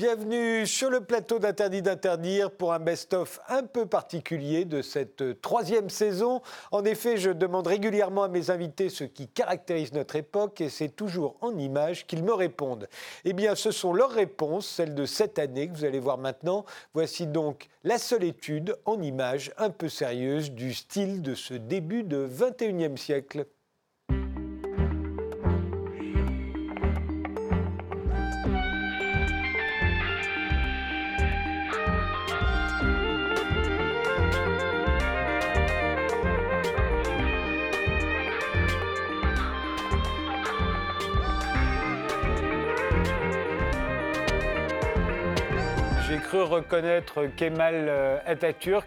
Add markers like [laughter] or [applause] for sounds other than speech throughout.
Bienvenue sur le plateau d'Interdit d'interdire pour un best-of un peu particulier de cette troisième saison. En effet, je demande régulièrement à mes invités ce qui caractérise notre époque et c'est toujours en images qu'ils me répondent. Eh bien, ce sont leurs réponses, celles de cette année que vous allez voir maintenant. Voici donc la seule étude en images un peu sérieuse du style de ce début de 21e siècle. Cru reconnaître Kemal euh, Atatürk.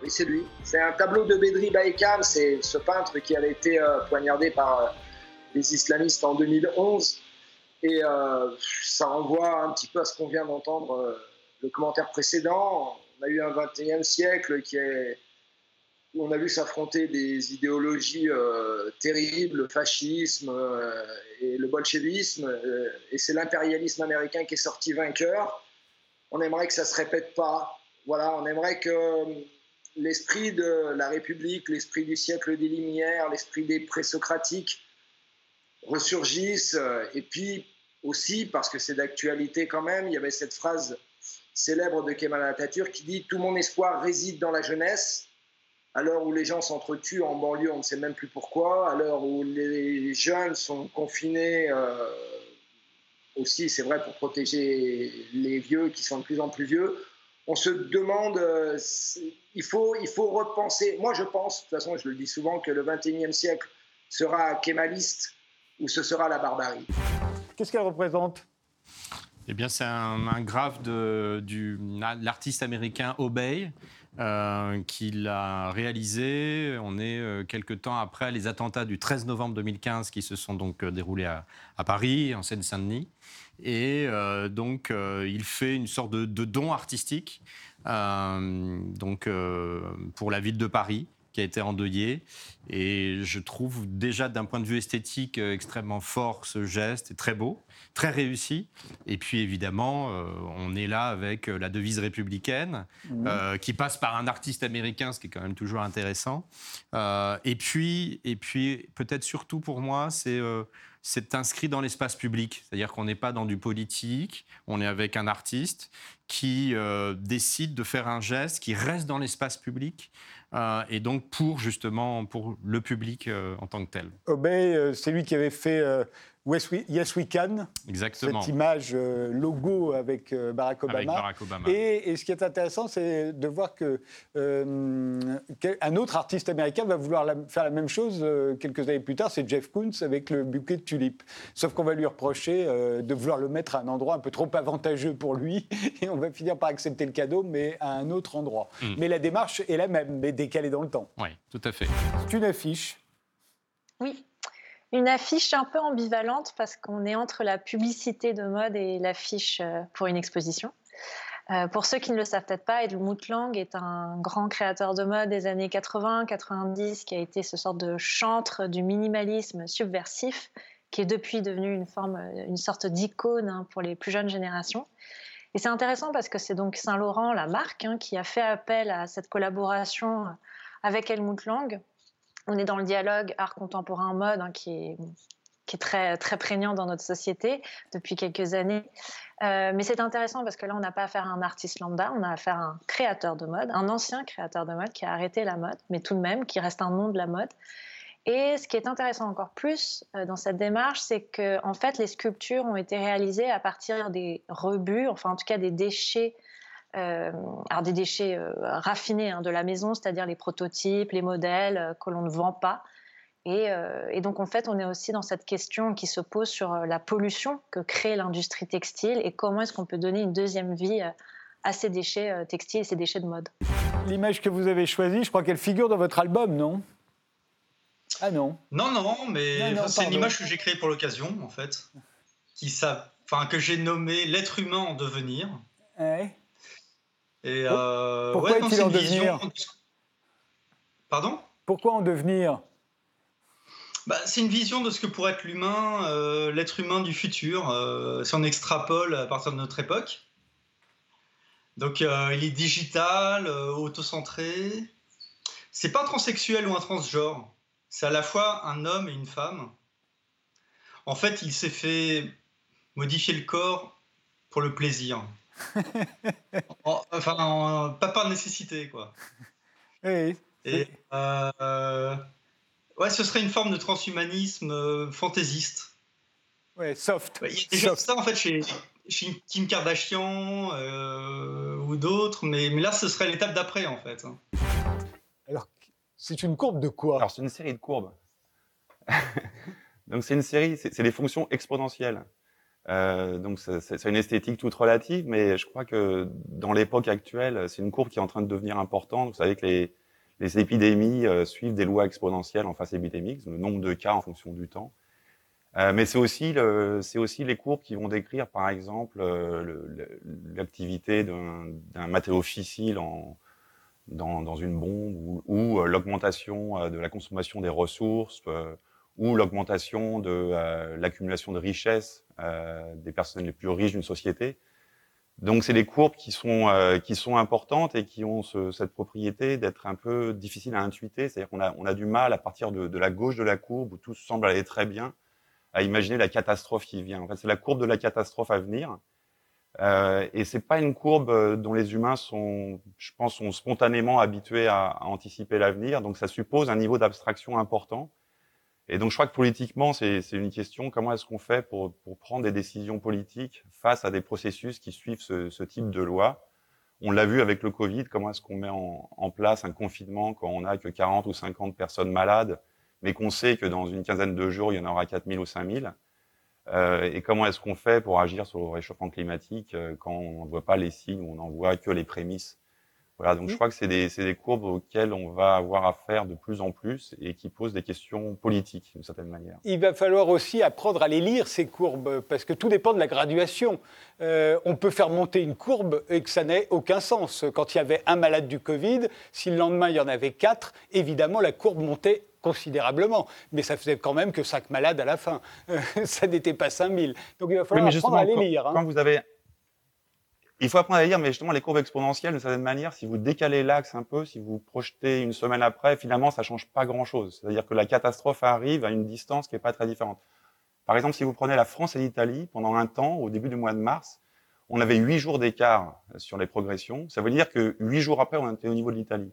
Oui, c'est lui. C'est un tableau de Bedri Baïkam, c'est ce peintre qui avait été euh, poignardé par euh, les islamistes en 2011. Et ça renvoie un petit peu à ce qu'on vient d'entendre le commentaire précédent. On a eu un 21e siècle où on a vu s'affronter des idéologies terribles, le fascisme et le bolchevisme. et c'est l'impérialisme américain qui est sorti vainqueur on aimerait que ça se répète pas. Voilà, on aimerait que euh, l'esprit de la République, l'esprit du siècle des Lumières, l'esprit des présocratiques ressurgisse. Et puis aussi, parce que c'est d'actualité quand même, il y avait cette phrase célèbre de Kemal Atatürk qui dit Tout mon espoir réside dans la jeunesse. À l'heure où les gens s'entretuent en banlieue, on ne sait même plus pourquoi. À l'heure où les jeunes sont confinés euh, aussi, c'est vrai, pour protéger les vieux qui sont de plus en plus vieux. On se demande, euh, il, faut, il faut repenser. Moi, je pense, de toute façon, je le dis souvent, que le 21e siècle sera kémaliste ou ce sera la barbarie. Qu'est-ce qu'elle représente? Eh bien, c'est un, graphe de l'artiste américain Obey, euh, qui l'a réalisé. On est euh, quelques temps après les attentats du 13 novembre 2015 qui se sont donc euh, déroulés à, Paris, en Seine-Saint-Denis. Et donc, il fait une sorte de, de don artistique donc, pour la ville de Paris qui a été endeuillé. Et je trouve déjà d'un point de vue esthétique euh, extrêmement fort ce geste, et très beau, très réussi. Et puis évidemment, euh, on est là avec euh, la devise républicaine mmh. qui passe par un artiste américain, ce qui est quand même toujours intéressant. et puis, et puis peut-être surtout pour moi, c'est c'est inscrit dans l'espace public. C'est-à-dire qu'on n'est pas dans du politique, on est avec un artiste qui décide de faire un geste qui reste dans l'espace public, euh, et donc pour justement pour le public euh, en tant que tel. Obey, euh, c'est lui qui avait fait Yes We Can. Exactement. Cette image euh, logo avec euh, Barack Obama. Et, ce qui est intéressant, c'est de voir que euh, un autre artiste américain va vouloir faire la même chose quelques années plus tard. C'est Jeff Koons avec le bouquet de tulipes. Sauf qu'on va lui reprocher de vouloir le mettre à un endroit un peu trop avantageux pour lui, [laughs] et on va finir par accepter le cadeau, mais à un autre endroit. Hmm. Mais la démarche est la même, mais décalée dans le temps. Oui, tout à fait. C'est une affiche. Oui, une affiche un peu ambivalente parce qu'on est entre la publicité de mode et l'affiche euh, pour une exposition. Euh, pour ceux qui ne le savent peut-être pas, Edmund Lang est un grand créateur de mode des années 80-90 qui a été ce sorte de chantre du minimalisme subversif qui est depuis devenu une forme, une sorte d'icône hein, pour les plus jeunes générations. Et c'est intéressant parce que c'est donc Saint-Laurent, la marque, hein, qui a fait appel à cette collaboration avec Helmut Lang on est dans le dialogue art contemporain mode hein, qui est très, très prégnant dans notre société depuis quelques années. Euh, mais c'est intéressant parce que là, on n'a pas affaire à un artiste lambda, on a affaire à un créateur de mode, un ancien créateur de mode qui a arrêté la mode, mais tout de même qui reste un nom de la mode. Et ce qui est intéressant encore plus euh, dans cette démarche, c'est que en fait, les sculptures ont été réalisées à partir des rebuts, enfin en tout cas des déchets alors des déchets euh, raffinés hein, de la maison, c'est-à-dire les prototypes, les modèles euh, que l'on ne vend pas. Et, donc en fait, on est aussi dans cette question qui se pose sur la pollution que crée l'industrie textile et comment est-ce qu'on peut donner une deuxième vie à ces déchets textiles et ces déchets de mode. L'image que vous avez choisie, je crois qu'elle figure dans votre album, non? Ah non Non, non, mais c'est une image que j'ai créée pour l'occasion, en fait, qui, enfin, que j'ai nommée L'être humain en devenir. Ouais. Et euh, Pourquoi est-il en devenir Pardon? Pourquoi en devenir? Bah, C'est une vision de ce que pourrait être l'humain, euh, l'être humain du futur, euh, si on extrapole à partir de notre époque. Donc il est digital, autocentré. C'est pas transsexuel ou un transgenre. C'est à la fois un homme et une femme. En fait, il s'est fait modifier le corps pour le plaisir. Enfin, pas par nécessité, quoi. [laughs] Oui. Et, Ouais, ce serait une forme de transhumanisme euh, fantaisiste. Ouais, soft. Il y a déjà ça en fait chez, chez Kim Kardashian euh, ou d'autres, mais, mais là ce serait l'étape d'après en fait. Alors, c'est une courbe de quoi? Alors, c'est une série de courbes. [laughs] donc, c'est une série, c'est des fonctions exponentielles. Euh, donc, c'est une esthétique toute relative, mais je crois que dans l'époque actuelle, c'est une courbe qui est en train de devenir importante. Vous savez que les, les épidémies euh, suivent des lois exponentielles en phase épidémique, le nombre de cas en fonction du temps. Euh, mais c'est aussi, c'est aussi les courbes qui vont décrire, par exemple, euh, l'activité d'un matériau fissile en, dans, dans, une bombe ou, ou l'augmentation de la consommation des ressources ou l'augmentation de l'accumulation de richesses des personnes les plus riches d'une société. Donc c'est des courbes qui sont euh, qui sont importantes et qui ont ce, cette propriété d'être un peu difficiles à intuiter. C'est-à-dire qu'on a on a du mal à partir de, de, la gauche de la courbe où tout semble aller très bien à imaginer la catastrophe qui vient. En fait, c'est la courbe de la catastrophe à venir. Euh, et c'est pas une courbe euh, dont les humains sont, je pense, sont spontanément habitués à, à anticiper l'avenir. Donc ça suppose un niveau d'abstraction important. Et donc, je crois que politiquement, c'est une question comment est-ce qu'on fait pour, pour, prendre des décisions politiques face à des processus qui suivent ce, ce type de loi? On l'a vu avec le Covid, comment est-ce qu'on met en, en, place un confinement quand on n'a que 40 ou 50 personnes malades, mais qu'on sait que dans une quinzaine de jours, il y en aura 4000 ou 5000 euh, Et comment est-ce qu'on fait pour agir sur le réchauffement climatique euh, quand on ne voit pas les signes, on n'en voit que les prémices voilà, donc je crois que c'est des, des, courbes auxquelles on va avoir affaire de plus en plus et qui posent des questions politiques d'une certaine manière. Il va falloir aussi apprendre à les lire, ces courbes, parce que tout dépend de la graduation. Euh, on peut faire monter une courbe et que ça n'ait aucun sens. Quand il y avait un malade du Covid, si le lendemain il y en avait quatre, évidemment la courbe montait considérablement, mais ça faisait quand même que cinq malades à la fin. [laughs] ça n'était pas 5000. Donc il va falloir apprendre à les lire. Hein. Quand vous avez il faut apprendre à lire, mais justement, les courbes exponentielles, de certaine manière, si vous décalez l'axe un peu, si vous projetez une semaine après, finalement, ça change pas grand-chose. C'est-à-dire que la catastrophe arrive à une distance qui est pas très différente. Par exemple, si vous prenez la France et l'Italie, pendant un temps, au début du mois de mars, on avait huit jours d'écart sur les progressions. Ça veut dire que huit jours après, on était au niveau de l'Italie.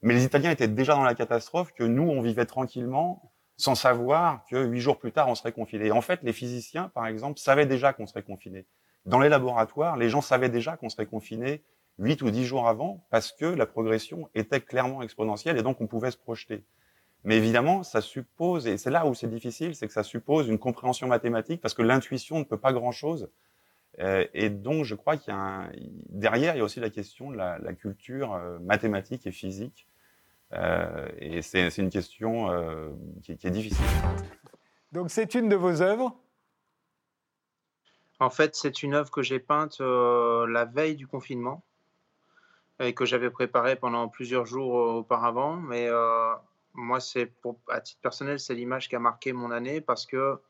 Mais les Italiens étaient déjà dans la catastrophe, que nous, on vivait tranquillement, sans savoir que huit jours plus tard, on serait confiné. Et en fait, les physiciens, par exemple, savaient déjà qu'on serait confiné. Dans les laboratoires, les gens savaient déjà qu'on serait confiné 8 ou 10 jours avant parce que la progression était clairement exponentielle et donc on pouvait se projeter. Mais évidemment, ça suppose, et c'est là où c'est difficile, c'est que ça suppose une compréhension mathématique parce que l'intuition ne peut pas grand-chose. Euh, et donc, je crois qu'il y a un, derrière, il y a aussi la question de la, culture euh, mathématique et physique. Euh, et c'est une question qui est difficile. Donc, c'est une de vos œuvres en fait, c'est une œuvre que j'ai peinte euh, la veille du confinement et que j'avais préparée pendant plusieurs jours euh, auparavant. Mais euh, moi, c'est à titre personnel, c'est l'image qui a marqué mon année parce que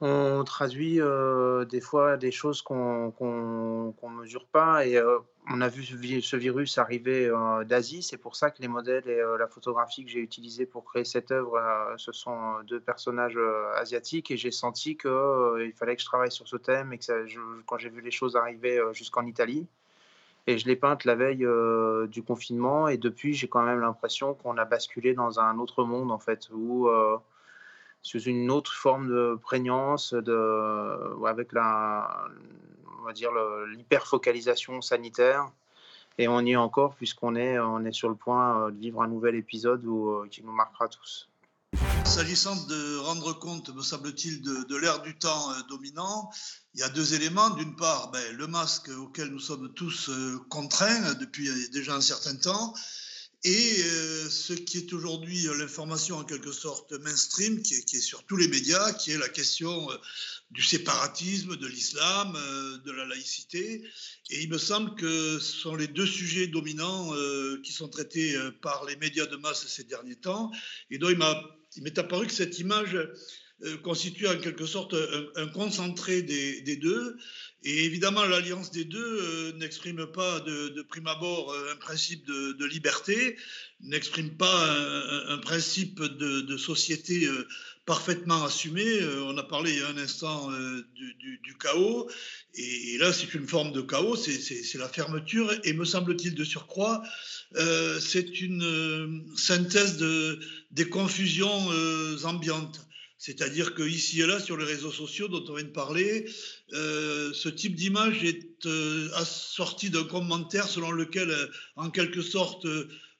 on traduit des fois des choses qu'on ne mesure pas et on a vu ce, virus arriver euh, d'Asie. C'est pour ça que les modèles et euh, la photographie que j'ai utilisée pour créer cette œuvre, euh, ce sont deux personnages asiatiques. Et j'ai senti qu'il fallait que je travaille sur ce thème et que quand j'ai vu les choses arriver jusqu'en Italie, et je l'ai peinte la veille du confinement. Et depuis, j'ai quand même l'impression qu'on a basculé dans un autre monde, en fait, où sous une autre forme de prégnance, de, avec la, on va dire, l'hyperfocalisation sanitaire. Et on y est encore puisqu'on est, on est sur le point euh, de vivre un nouvel épisode euh, qui nous marquera tous. S'agissant de rendre compte, me semble-t-il, de, de l'ère du temps euh, dominant, il y a deux éléments. D'une part, ben, le masque auquel nous sommes tous contraints depuis déjà un certain temps, et euh, ce qui est aujourd'hui euh, l'information en quelque sorte mainstream, qui est, sur tous les médias, qui est la question euh, du séparatisme, de l'islam, de la laïcité. Et il me semble que ce sont les deux sujets dominants qui sont traités par les médias de masse ces derniers temps, et m'a il m'est apparu que cette image constitue en quelque sorte un, concentré des, deux. Et évidemment, l'alliance des deux n'exprime pas de, prime abord un principe de, liberté, n'exprime pas un, principe de, société parfaitement assumé. Euh, on a parlé il y a un instant euh, du, chaos, et, là c'est une forme de chaos, c'est la fermeture, et me semble-t-il de surcroît, euh, c'est une synthèse de, des confusions ambiantes. C'est-à-dire qu'ici et là, sur les réseaux sociaux dont on vient de parler, ce type d'image est assorti d'un commentaire selon lequel, en quelque sorte,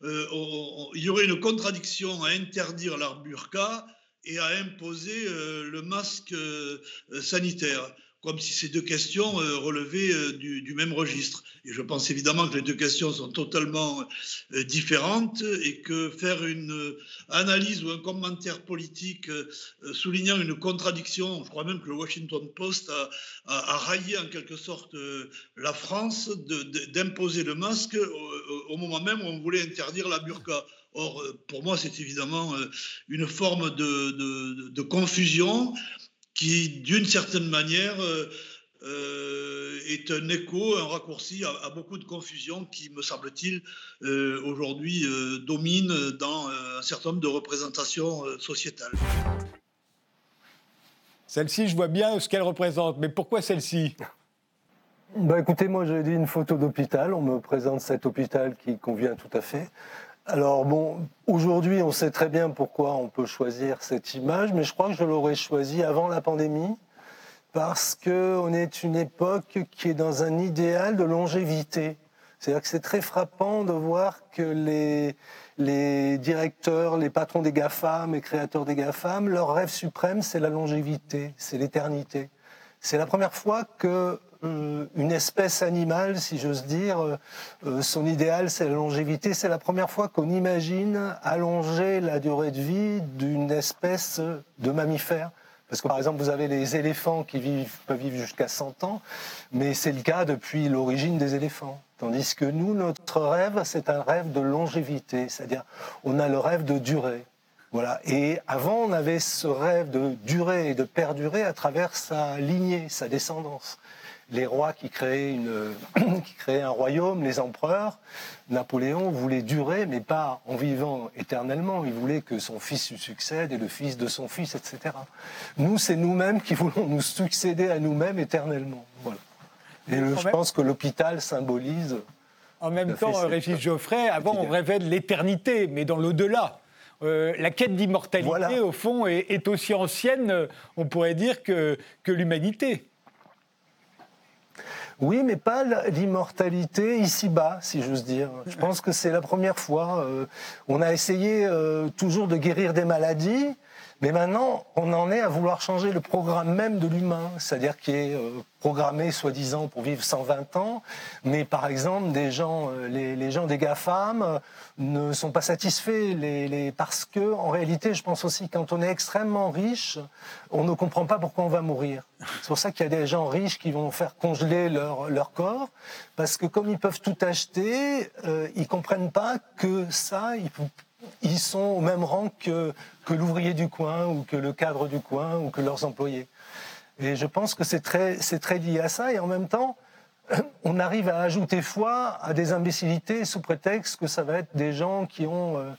il y aurait une contradiction à interdire l'art burqa et à imposer euh, le masque euh, sanitaire comme si ces deux questions euh, relevaient du, même registre. Et je pense évidemment que les deux questions sont totalement différentes et que faire une analyse ou un commentaire politique soulignant une contradiction, je crois même que le Washington Post a, raillé en quelque sorte la France d'imposer le masque au, moment même où on voulait interdire la burqa. Or, euh, pour moi, c'est évidemment euh, une forme de, confusion qui, d'une certaine manière, euh, est un écho, un raccourci à, beaucoup de confusion qui, me semble-t-il, aujourd'hui domine dans un certain nombre de représentations sociétales. Celle-ci, je vois bien ce qu'elle représente, mais pourquoi celle-ci? Bah écoutez, moi j'ai dit une photo d'hôpital, on me présente cet hôpital qui convient tout à fait. Alors bon, aujourd'hui, on sait très bien pourquoi on peut choisir cette image, mais je crois que je l'aurais choisie avant la pandémie parce qu'on est une époque qui est dans un idéal de longévité. C'est-à-dire que c'est très frappant de voir que les, les directeurs, les patrons des GAFAM et créateurs des GAFAM, leur rêve suprême, c'est la longévité, c'est l'éternité. C'est la première fois que une espèce animale, si j'ose dire. Euh, euh, son idéal, c'est la longévité. C'est la première fois qu'on imagine allonger la durée de vie d'une espèce de mammifère. Parce que par exemple, vous avez les éléphants qui vivent, peuvent vivre jusqu'à 100 ans, mais c'est le cas depuis l'origine des éléphants. Tandis que nous, notre rêve, c'est un rêve de longévité, c'est-à-dire on a le rêve de durée. Voilà. Et avant, on avait ce rêve de durer et de perdurer à travers sa lignée, sa descendance les rois qui créaient, une, [clears throat] qui créaient un royaume, les empereurs. Napoléon voulait durer, mais pas en vivant éternellement. Il voulait que son fils lui succède et le fils de son fils, etc. Nous, c'est nous-mêmes qui voulons nous succéder à nous-mêmes éternellement. Voilà. Et je pense que l'hôpital symbolise. En même temps, Régis Geoffrey, avant, on rêvait de l'éternité, mais dans l'au-delà. Euh, la quête d'immortalité, au fond, est, aussi ancienne, on pourrait dire, que, que l'humanité. Oui, mais pas l'immortalité ici-bas, si j'ose dire. Je pense que c'est la première fois. Euh, on a essayé euh, toujours de guérir des maladies, mais maintenant, on en est à vouloir changer le programme même de l'humain, c'est-à-dire qui est euh, programmé soi-disant pour vivre 120 ans, mais par exemple, des gens, euh, les, gens des GAFAM euh, ne sont pas satisfaits les, parce que, en réalité, je pense aussi, quand on est extrêmement riche, on ne comprend pas pourquoi on va mourir. C'est pour ça qu'il y a des gens riches qui vont faire congeler leur, leur corps, parce que comme ils peuvent tout acheter, ils comprennent pas que ça, ils ils sont au même rang que, l'ouvrier du coin ou que le cadre du coin ou que leurs employés. Et je pense que c'est très, très lié à ça. Et en même temps, [clears throat] on arrive à ajouter foi à des imbécilités sous prétexte que ça va être des gens qui ont euh,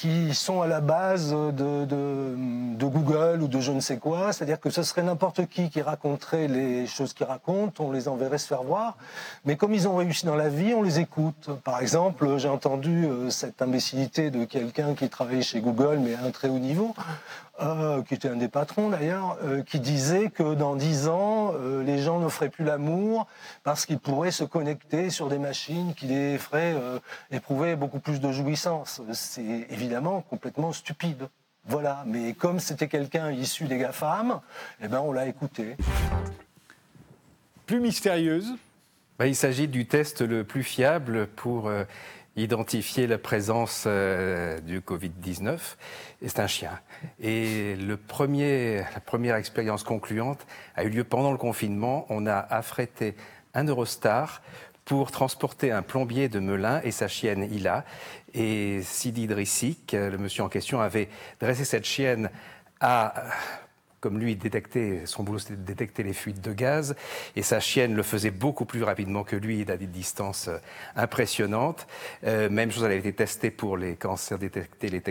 qui sont à la base de, de, Google ou de je ne sais quoi. C'est-à-dire que ce serait n'importe qui qui raconterait les choses qu'ils racontent, on les enverrait se faire voir. Mais comme ils ont réussi dans la vie, on les écoute. Par exemple, j'ai entendu euh, cette imbécilité de quelqu'un qui travaillait chez Google, mais à un très haut niveau, euh, qui était un des patrons d'ailleurs, euh, qui disait que dans dix ans, euh, les gens ne feraient plus l'amour parce qu'ils pourraient se connecter sur des machines qui les feraient éprouver beaucoup plus de jouissance. C'est évidemment complètement stupide. Voilà, mais comme c'était quelqu'un issu des GAFAM, eh ben on l'a écouté. Plus mystérieuse bah, Il s'agit du test le plus fiable pour identifier la présence euh, du Covid-19, et c'est un chien. Et la première expérience concluante a eu lieu pendant le confinement. On a affrété un Eurostar pour transporter un plombier de Melun et sa chienne Ila. Et Sidi Drissik, le monsieur en question, avait dressé cette chienne à comme lui, détectait, son boulot c'était de détecter les fuites de gaz, et sa chienne le faisait beaucoup plus rapidement que lui, a des distances euh, impressionnantes. Euh, même chose, elle avait été testée pour les cancers, détecter les,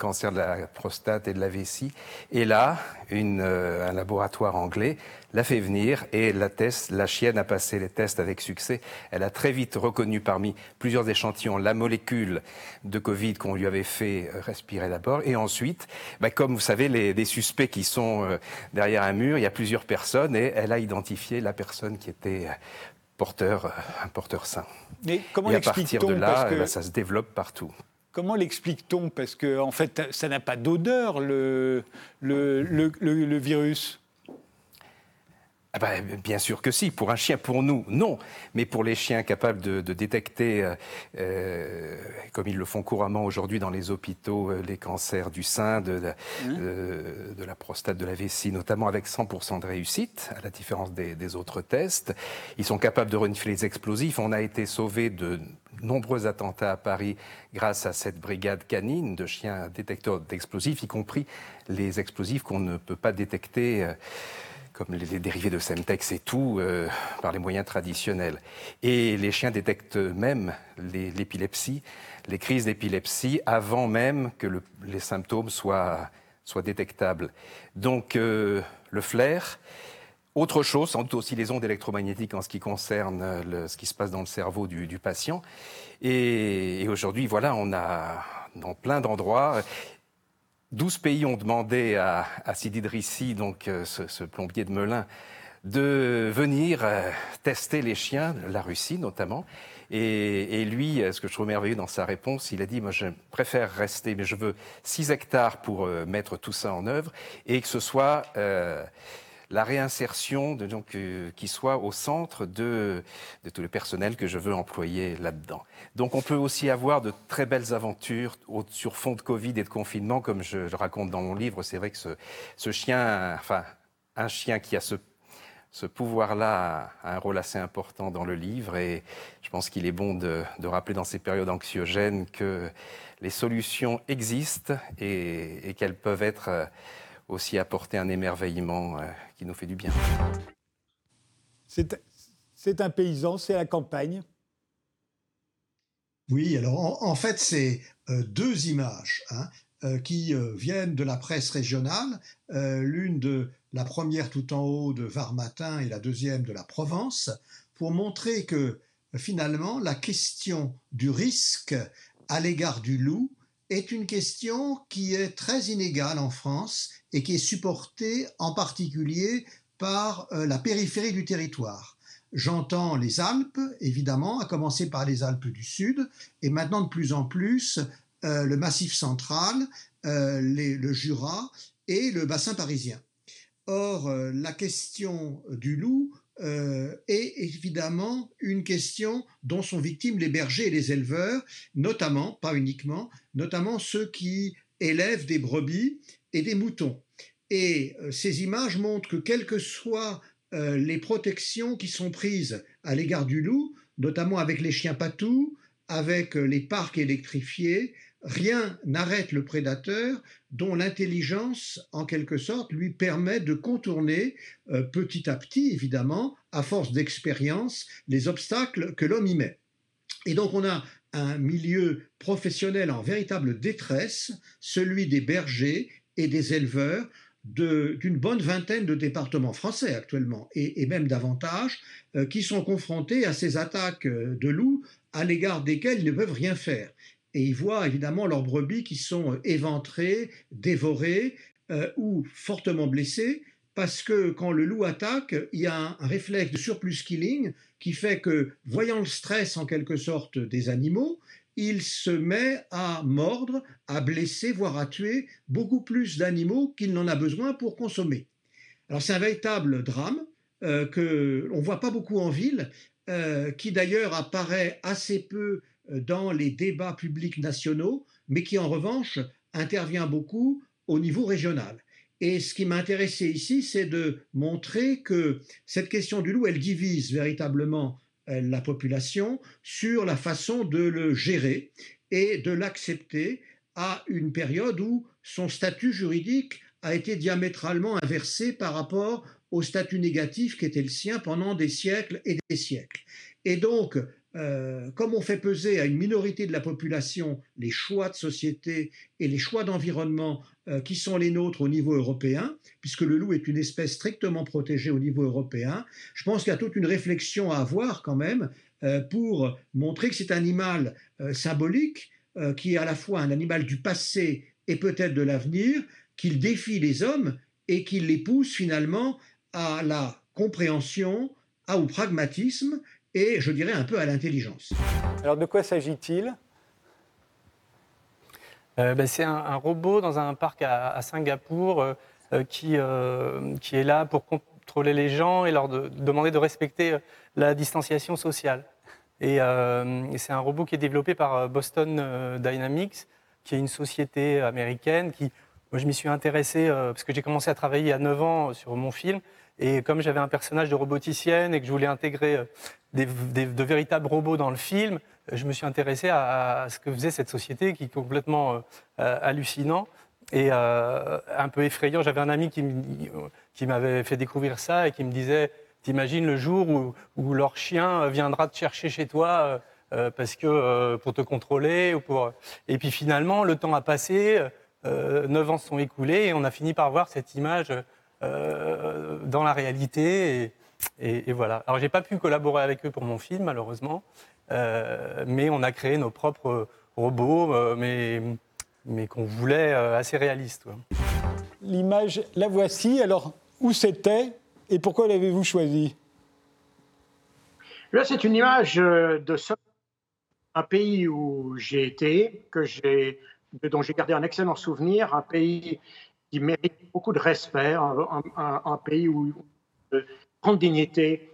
cancer de la prostate et de la vessie. Et là, une, euh, un laboratoire anglais l'a fait venir et la, test, la chienne a passé les tests avec succès. Elle a très vite reconnu parmi plusieurs échantillons la molécule de Covid qu'on lui avait fait euh, respirer d'abord. Et ensuite, bah, comme vous savez, les, les, suspects qui sont euh, derrière un mur, il y a plusieurs personnes et elle a identifié la personne qui était porteur, un porteur sain. Mais comment et à partir de là, que... ça se développe partout. Comment l'explique-t-on? Parce que en fait, ça n'a pas d'odeur, le, le, le, le, virus. Ah ben, bien sûr que si. Pour un chien, pour nous, non. Mais pour les chiens capables de, de détecter, euh, euh comme ils le font couramment aujourd'hui dans les hôpitaux, euh, les cancers du sein, de, de, mmh. de, la prostate, de la vessie, notamment avec 100% de réussite, à la différence des, des, autres tests. Ils sont capables de renifler les explosifs. On a été sauvé de nombreux attentats à Paris grâce à cette brigade canine de chiens détecteurs d'explosifs, y compris les explosifs qu'on ne peut pas détecter. Euh, comme les, dérivés de Semtex et tout, euh, par les moyens traditionnels. Et les chiens détectent même l'épilepsie, les, crises d'épilepsie, avant même que le, les symptômes soient, détectables. Donc, euh, le flair. Autre chose, sans doute aussi les ondes électromagnétiques en ce qui concerne ce qui se passe dans le cerveau du, du patient. Et, et aujourd'hui, voilà, on a dans plein d'endroits 12 pays ont demandé à, à Sidi Drissi, donc euh, ce, ce, plombier de Melun, de venir euh, tester les chiens, la Russie notamment. Et, et, lui, euh, ce que je trouve merveilleux dans sa réponse, il a dit, moi je préfère rester, mais je veux 6 hectares pour mettre tout ça en œuvre, et que ce soit la réinsertion de, donc, euh, qui soit au centre de, de, tout le personnel que je veux employer là-dedans. Donc on peut aussi avoir de très belles aventures sur fond de Covid et de confinement, comme je, je raconte dans mon livre. C'est vrai que ce, chien, enfin un chien qui a ce, pouvoir-là a un rôle assez important dans le livre et je pense qu'il est bon de, rappeler dans ces périodes anxiogènes que les solutions existent et, et qu'elles peuvent être euh, aussi apporter un émerveillement euh, qui nous fait du bien. C'est un paysan, c'est la campagne. Oui, alors en, fait, c'est euh, deux images hein, euh, qui euh, viennent de la presse régionale, euh, l'une de la première tout en haut de Var Matin et la deuxième de la Provence, pour montrer que finalement la question du risque à l'égard du loup est une question qui est très inégale en France et qui est supportée en particulier par euh, la périphérie du territoire. J'entends les Alpes, évidemment, à commencer par les Alpes du Sud, et maintenant de plus en plus euh, le Massif central, euh, le Jura et le bassin parisien. Or, la question du loup est évidemment une question dont sont victimes les bergers et les éleveurs, notamment, pas uniquement, notamment ceux qui élèvent des brebis et des moutons. Et euh, ces images montrent que quelles que soient euh, les protections qui sont prises à l'égard du loup, notamment avec les chiens patous, avec euh, les parcs électrifiés, rien n'arrête le prédateur dont l'intelligence, en quelque sorte, lui permet de contourner petit à petit, évidemment, à force d'expérience, les obstacles que l'homme y met. Et donc on a un milieu professionnel en véritable détresse, celui des bergers et des éleveurs d'une bonne vingtaine de départements français actuellement, et, même davantage, euh, qui sont confrontés à ces attaques euh, de loups à l'égard desquelles ils ne peuvent rien faire. Et ils voient évidemment leurs brebis qui sont euh, éventrées, dévorées ou fortement blessées, parce que quand le loup attaque, il y a un réflexe de surplus killing qui fait que, voyant le stress en quelque sorte des animaux, il se met à mordre, à blesser, voire à tuer beaucoup plus d'animaux qu'il n'en a besoin pour consommer. Alors c'est un véritable drame euh, que on voit pas beaucoup en ville, euh, qui d'ailleurs apparaît assez peu dans les débats publics nationaux, mais qui en revanche intervient beaucoup au niveau régional. Et ce qui m'a intéressé ici, c'est de montrer que cette question du loup, elle divise véritablement la population sur la façon de le gérer et de l'accepter à une période où son statut juridique a été diamétralement inversé par rapport au statut négatif qui était le sien pendant des siècles et des siècles. Et donc, euh, comme on fait peser à une minorité de la population les choix de société et les choix d'environnement euh, qui sont les nôtres au niveau européen, puisque le loup est une espèce strictement protégée au niveau européen, je pense qu'il y a toute une réflexion à avoir quand même euh, pour montrer que c'est un animal symbolique, qui est à la fois un animal du passé et peut-être de l'avenir, qu'il défie les hommes et qu'il les pousse finalement à la compréhension, au pragmatisme et je dirais un peu à l'intelligence. Alors de quoi s'agit-il? euh, ben, C'est un, robot dans un parc à, Singapour euh, euh, qui, qui est là pour contrôler les gens et leur demander de respecter la distanciation sociale. Et, c'est un robot qui est développé par Boston Dynamics, qui est une société américaine qui, moi je m'y suis intéressé parce que j'ai commencé à travailler à 9 ans sur mon film et comme j'avais un personnage de roboticienne et que je voulais intégrer euh, de véritables robots dans le film, je me suis intéressé à, ce que faisait cette société qui est complètement euh, euh, hallucinant et un peu effrayant. J'avais un ami qui, m'avait fait découvrir ça et qui me disait T'imagines le jour où, leur chien viendra te chercher chez toi parce que pour te contrôler et puis finalement le temps a passé, neuf ans se sont écoulés et on a fini par voir cette image euh, dans la réalité. Et, voilà. Alors, j'ai pas pu collaborer avec eux pour mon film, malheureusement, euh, mais on a créé nos propres robots, euh, mais, mais qu'on voulait assez réalistes. L'image, la voici. Alors, où c'était et pourquoi l'avez-vous choisie Là, c'est une image de un pays où j'ai été, que dont j'ai gardé un excellent souvenir, un pays qui mérite beaucoup de respect, un, pays où de grande dignité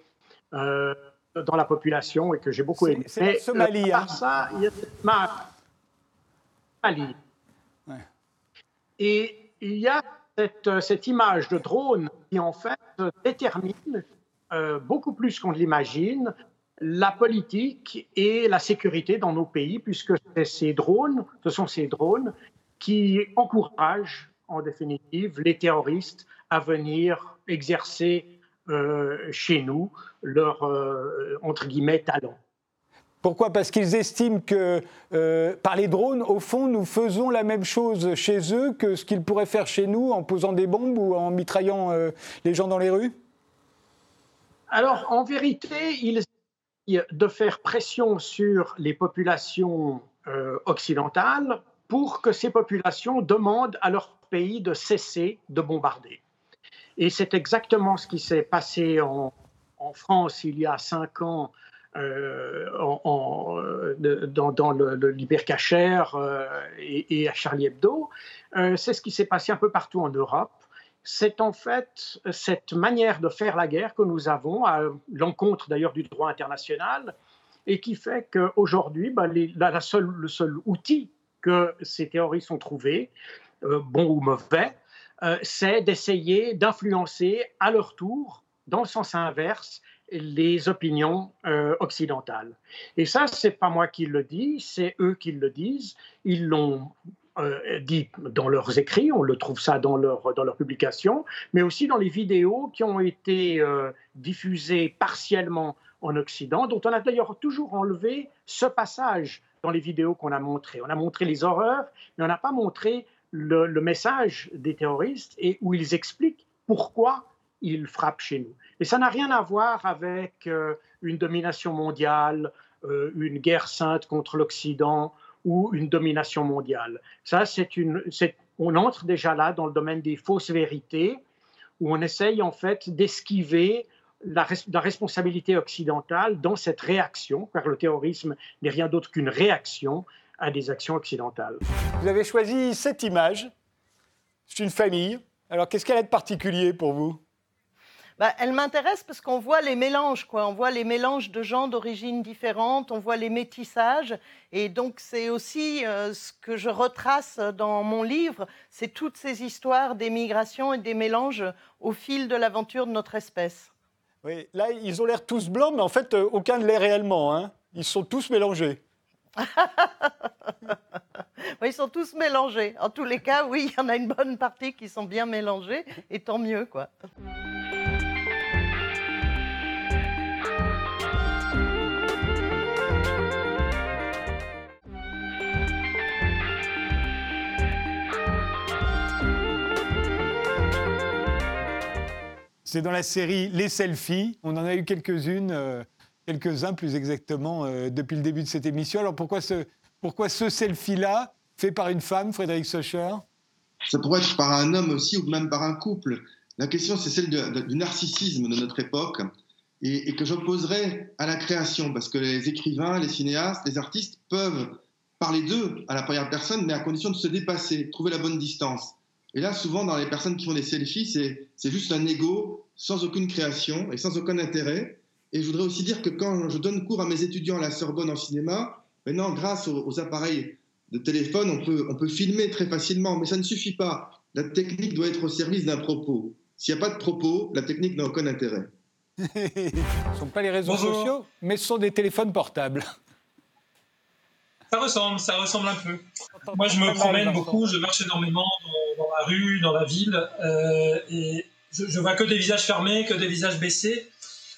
euh, dans la population et que j'ai beaucoup aimé. C'est la Somalie. Par hein. ça, il y a Somalie. Et il y a cette, cette, image de drone qui en fait détermine euh, beaucoup plus qu'on ne l'imagine la politique et la sécurité dans nos pays, puisque ces drones, ce sont ces drones qui encouragent en définitive, les terroristes à venir exercer euh, chez nous leur, euh, entre guillemets, talent. Pourquoi? Parce qu'ils estiment que euh, par les drones, au fond, nous faisons la même chose chez eux que ce qu'ils pourraient faire chez nous en posant des bombes ou en mitraillant les gens dans les rues? Alors, en vérité, ils essayent de faire pression sur les populations occidentales pour que ces populations demandent à leur pays de cesser de bombarder. Et c'est exactement ce qui s'est passé en, France il y a cinq ans euh, en, dans, dans, le, l'hypercachère euh, et, à Charlie Hebdo. Euh, c'est ce qui s'est passé un peu partout en Europe. C'est en fait cette manière de faire la guerre que nous avons, à l'encontre d'ailleurs du droit international, et qui fait qu'aujourd'hui, bah, la, le seul outil que ces terroristes ont trouvé, euh, bon ou mauvais, euh, c'est d'essayer d'influencer à leur tour, dans le sens inverse, les opinions euh, occidentales. Et ça, c'est pas moi qui le dis, c'est eux qui le disent. Ils l'ont dit dans leurs écrits, on le trouve ça dans leurs dans leur publications, mais aussi dans les vidéos qui ont été diffusées partiellement en Occident, dont on a d'ailleurs toujours enlevé ce passage dans les vidéos qu'on a montrées. On a montré les horreurs, mais on n'a pas montré le, message des terroristes et où ils expliquent pourquoi ils frappent chez nous. Et ça n'a rien à voir avec euh, une domination mondiale, euh, une guerre sainte contre l'Occident ou une domination mondiale. Ça, c'est une, on entre déjà là dans le domaine des fausses vérités, où on essaye en fait d'esquiver la, la, responsabilité occidentale dans cette réaction, car le terrorisme n'est rien d'autre qu'une réaction à des actions occidentales. Vous avez choisi cette image. C'est une famille. Alors, qu'est-ce qu'elle a de particulier pour vous? Bah, elle m'intéresse parce qu'on voit les mélanges, quoi. On voit les mélanges de gens d'origines différentes, on voit les métissages. Et donc, c'est aussi euh, ce que je retrace dans mon livre, c'est toutes ces histoires d'émigration et des mélanges au fil de l'aventure de notre espèce. Là, ils ont l'air tous blancs, mais en fait, euh, aucun ne l'est réellement. Hein. Ils sont tous mélangés. [laughs] Ils sont tous mélangés. En tous les cas, oui, il y en a une bonne partie qui sont bien mélangés, et tant mieux, quoi. C'est dans la série Les Selfies. On en a eu quelques-unes, euh, quelques-uns plus exactement, euh, depuis le début de cette émission. Alors pourquoi ce, pourquoi ce selfie-là, fait par une femme, Frédéric Socher Ça pourrait être par un homme aussi ou même par un couple. La question, c'est celle du narcissisme de notre époque et, et que j'opposerais à la création, parce que les écrivains, les cinéastes, les artistes peuvent parler d'eux à la première personne, mais à condition de se dépasser, trouver la bonne distance. Et là, souvent, dans les personnes qui font des selfies, c'est c'est juste un ego sans aucune création et sans aucun intérêt. Et je voudrais aussi dire que quand je donne cours à mes étudiants à la Sorbonne en cinéma, maintenant, grâce aux, aux appareils de téléphone, on peut, on peut filmer très facilement, mais ça ne suffit pas. La technique doit être au service d'un propos. S'il n'y a pas de propos, la technique n'a aucun intérêt. [laughs] Ce ne sont pas les réseaux Bonjour. sociaux, mais ce sont des téléphones portables. Ça ressemble, ça ressemble un peu. Moi, je me promène beaucoup, je marche énormément dans, dans la rue, dans la ville, euh, et je, je vois que des visages fermés, que des visages baissés.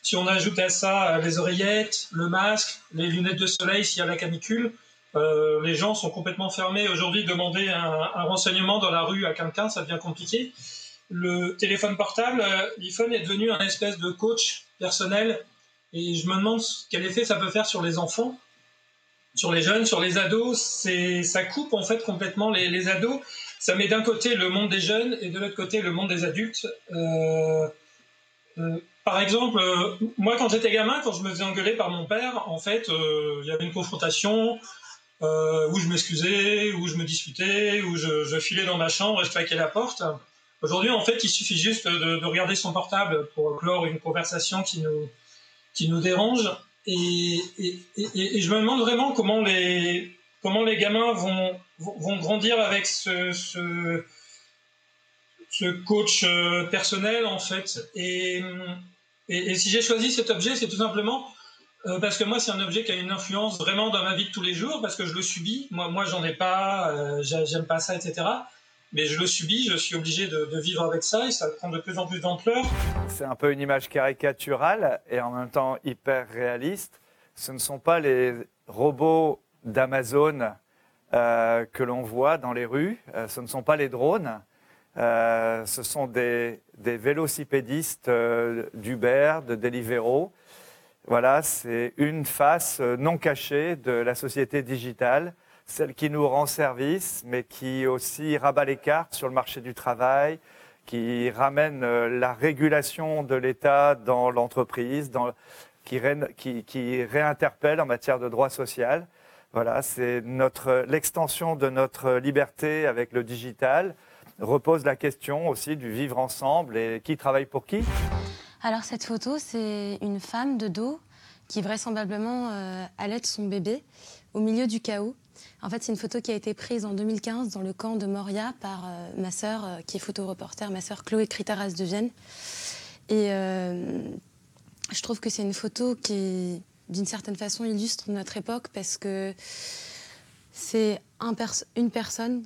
Si on ajoute à ça euh, les oreillettes, le masque, les lunettes de soleil s'il y a la canicule, euh, les gens sont complètement fermés. Aujourd'hui, demander un, un renseignement dans la rue à quelqu'un, ça devient compliqué. Le téléphone portable, l'iPhone est devenu un espèce de coach personnel, et je me demande quel effet ça peut faire sur les enfants sur les jeunes, sur les ados, c'est ça coupe en fait complètement les, les ados. Ça met d'un côté le monde des jeunes et de l'autre côté le monde des adultes. Euh, euh, par exemple, euh, moi quand j'étais gamin, quand je me faisais engueuler par mon père, en fait, il y avait une confrontation où je m'excusais, où je me disputais, où je, je filais dans ma chambre et je claquais la porte. Aujourd'hui, en fait, il suffit juste de, de regarder son portable pour clore une conversation qui nous, qui nous dérange. Et, je me demande vraiment comment les, comment les gamins vont, vont, grandir avec ce, ce, coach euh, personnel, en fait. Et, si j'ai choisi cet objet, c'est tout simplement euh, parce que moi, c'est un objet qui a une influence vraiment dans ma vie de tous les jours, parce que je le subis. Moi, moi j'en ai pas, euh, j'a- j'aime pas ça, etc. Mais je le subis, je suis obligé de, vivre avec ça, et ça prend de plus en plus d'ampleur. C'est un peu une image caricaturale et en même temps hyper réaliste. Ce ne sont pas les robots d'Amazon euh, que l'on voit dans les rues, euh, ce ne sont pas les drones, euh, ce sont des, des vélocipédistes d'Uber, de Deliveroo. Voilà, c'est une face non cachée de la société digitale, celle qui nous rend service, mais qui aussi rabat les cartes sur le marché du travail, qui ramène euh, la régulation de l'État dans l'entreprise, qui réinterpelle en matière de droit social. Voilà, c'est notre l'extension de notre liberté avec le digital repose la question aussi du vivre ensemble et qui travaille pour qui. Alors cette photo, c'est une femme de dos qui vraisemblablement euh, allait son bébé au milieu du chaos. En fait, c'est une photo qui a été prise en 2015 dans le camp de Moria par euh, ma sœur, euh, qui est photoreporter, ma sœur Chloé Critaras de Vienne. Et euh, je trouve que c'est une photo qui, d'une certaine façon, illustre notre époque parce que c'est une personne